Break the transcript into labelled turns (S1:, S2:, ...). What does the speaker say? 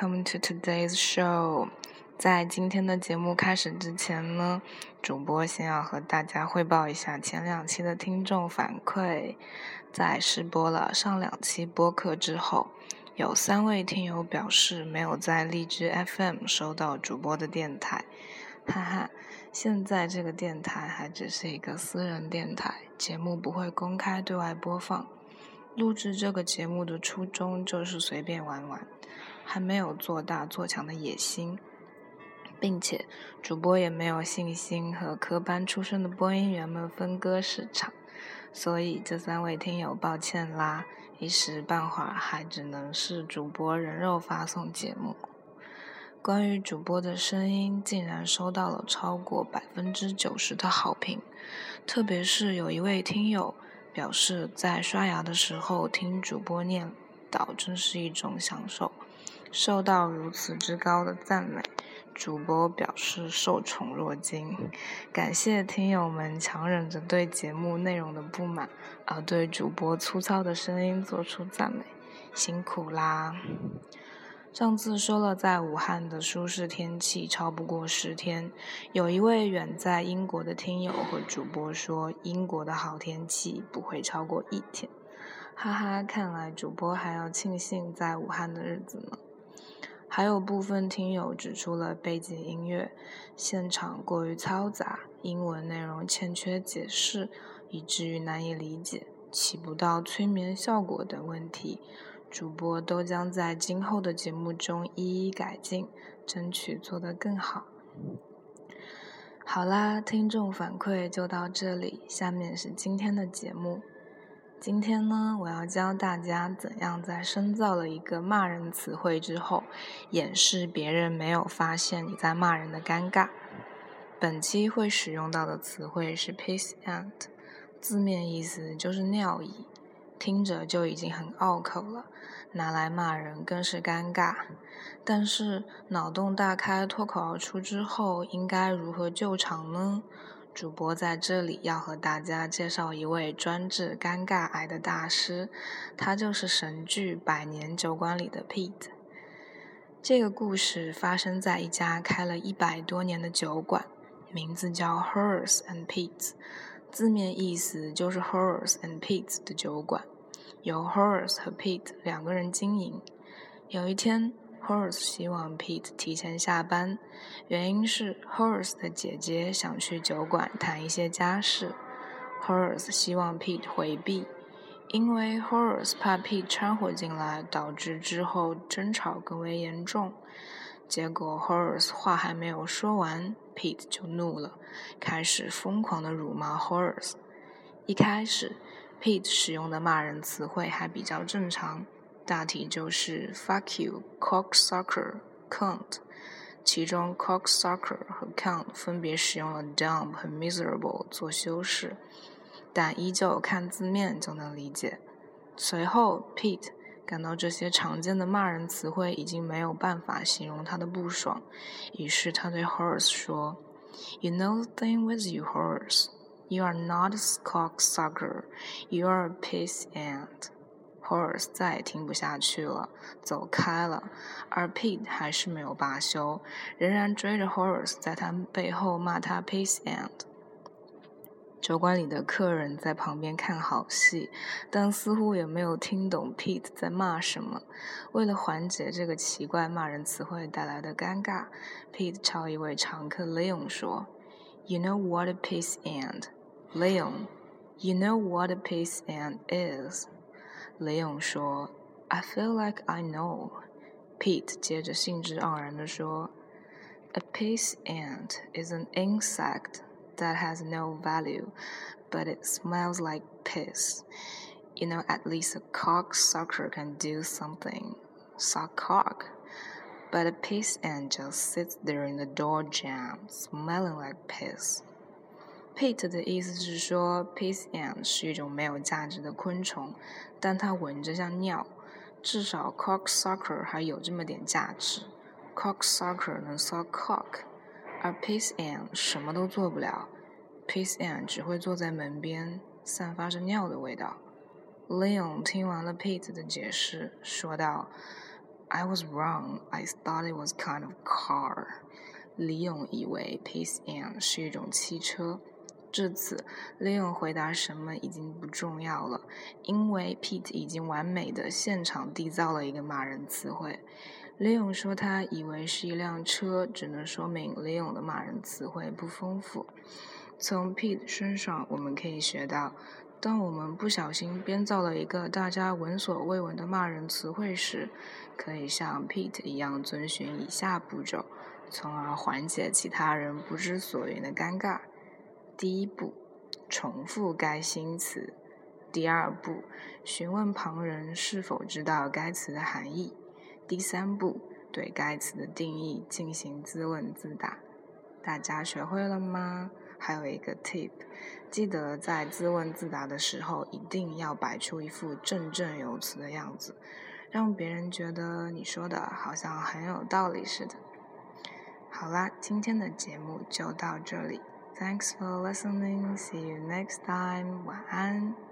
S1: Come to today's show。在今天的节目开始之前呢，主播先要和大家汇报一下前两期的听众反馈。在试播了上两期播客之后，有三位听友表示没有在荔枝 FM 收到主播的电台，哈哈。现在这个电台还只是一个私人电台，节目不会公开对外播放。录制这个节目的初衷就是随便玩玩，还没有做大做强的野心，并且主播也没有信心和科班出身的播音员们分割市场，所以这三位听友抱歉啦，一时半会儿还只能是主播人肉发送节目。关于主播的声音，竟然收到了超过百分之九十的好评，特别是有一位听友。表示在刷牙的时候听主播念叨，真是一种享受。受到如此之高的赞美，主播表示受宠若惊。感谢听友们强忍着对节目内容的不满，而对主播粗糙的声音做出赞美，辛苦啦！上次说了，在武汉的舒适天气超不过十天。有一位远在英国的听友和主播说，英国的好天气不会超过一天。哈哈，看来主播还要庆幸在武汉的日子呢。还有部分听友指出了背景音乐现场过于嘈杂，英文内容欠缺解释，以至于难以理解，起不到催眠效果等问题。主播都将在今后的节目中一一改进，争取做得更好。好啦，听众反馈就到这里，下面是今天的节目。今天呢，我要教大家怎样在深造了一个骂人词汇之后，掩饰别人没有发现你在骂人的尴尬。本期会使用到的词汇是 piss and，字面意思就是尿意。听着就已经很拗口了，拿来骂人更是尴尬。但是脑洞大开、脱口而出之后，应该如何救场呢？主播在这里要和大家介绍一位专治尴尬癌的大师，他就是神剧《百年酒馆》里的 Pete。这个故事发生在一家开了一百多年的酒馆，名字叫 Hers and Pete。字面意思就是 Horace and Pete 的酒馆，由 Horace 和 Pete 两个人经营。有一天，Horace 希望 Pete 提前下班，原因是 Horace 的姐姐想去酒馆谈一些家事。Horace 希望 Pete 回避，因为 Horace 怕 Pete 掺和进来，导致之后争吵更为严重。结果，Horace 话还没有说完，Pete 就怒了，开始疯狂的辱骂 Horace。一开始，Pete 使用的骂人词汇还比较正常，大体就是 “fuck you”、“cocksucker”、“cunt”，其中 “cocksucker” 和 “cunt” 分别使用了 “dumb” 和 “miserable” 做修饰，但依旧看字面就能理解。随后，Pete。感到这些常见的骂人词汇已经没有办法形容他的不爽，于是他对 Horace 说：“You know the thing with you, Horace. You are not a cocksucker. You are a piece and.” Horace 再也听不下去了，走开了。而 Pete 还是没有罢休，仍然追着 Horace 在他背后骂他 “piece ant。酒馆里的客人在旁边看好戏，但似乎也没有听懂 Pete 在骂什么。为了缓解这个奇怪骂人词汇带来的尴尬，Pete 朝一位常客 Leon 说：“You know what a piece and Leon, you know what a piece and is。” Leon 说：“I feel like I know。” Pete 接着兴致盎然地说：“A piece ant is an insect。” that has no value, but it smells like piss. You know, at least a cocksucker can do something. Suck cock. But a piss ant just sits there in the door jam, smelling like piss. Pete 的意思是说，piss ant 是一种没有价值的昆虫，但它闻着像尿。至少 cocksucker 还有这么点价值。cocksucker 能 suck cock。 而 Piss Ann 什么都做不了，Piss Ann 只会坐在门边，散发着尿的味道。Leon 听完了 Pete 的解释，说道 I was wrong. I thought it was kind of car. 李勇以为 Peace Anne 是一种汽车。至此，，Leon 回答什么已经不重要了，因为 Pete 已经完美的现场缔造了一个骂人词汇。李勇说他以为是一辆车，只能说明李勇的骂人词汇不丰富。从 Pete 身上，我们可以学到，当我们不小心编造了一个大家闻所未闻的骂人词汇时，可以像 Pete 一样遵循以下步骤，从而缓解其他人不知所云的尴尬。第一步，重复该新词；第二步，询问旁人是否知道该词的含义；第三步，对该词的定义进行自问自答。大家学会了吗？还有一个 tip，记得在自问自答的时候，一定要摆出一副振振有词的样子，让别人觉得你说的好像很有道理似的。好啦，今天的节目就到这里。Thanks for listening. See you next time. 晚安。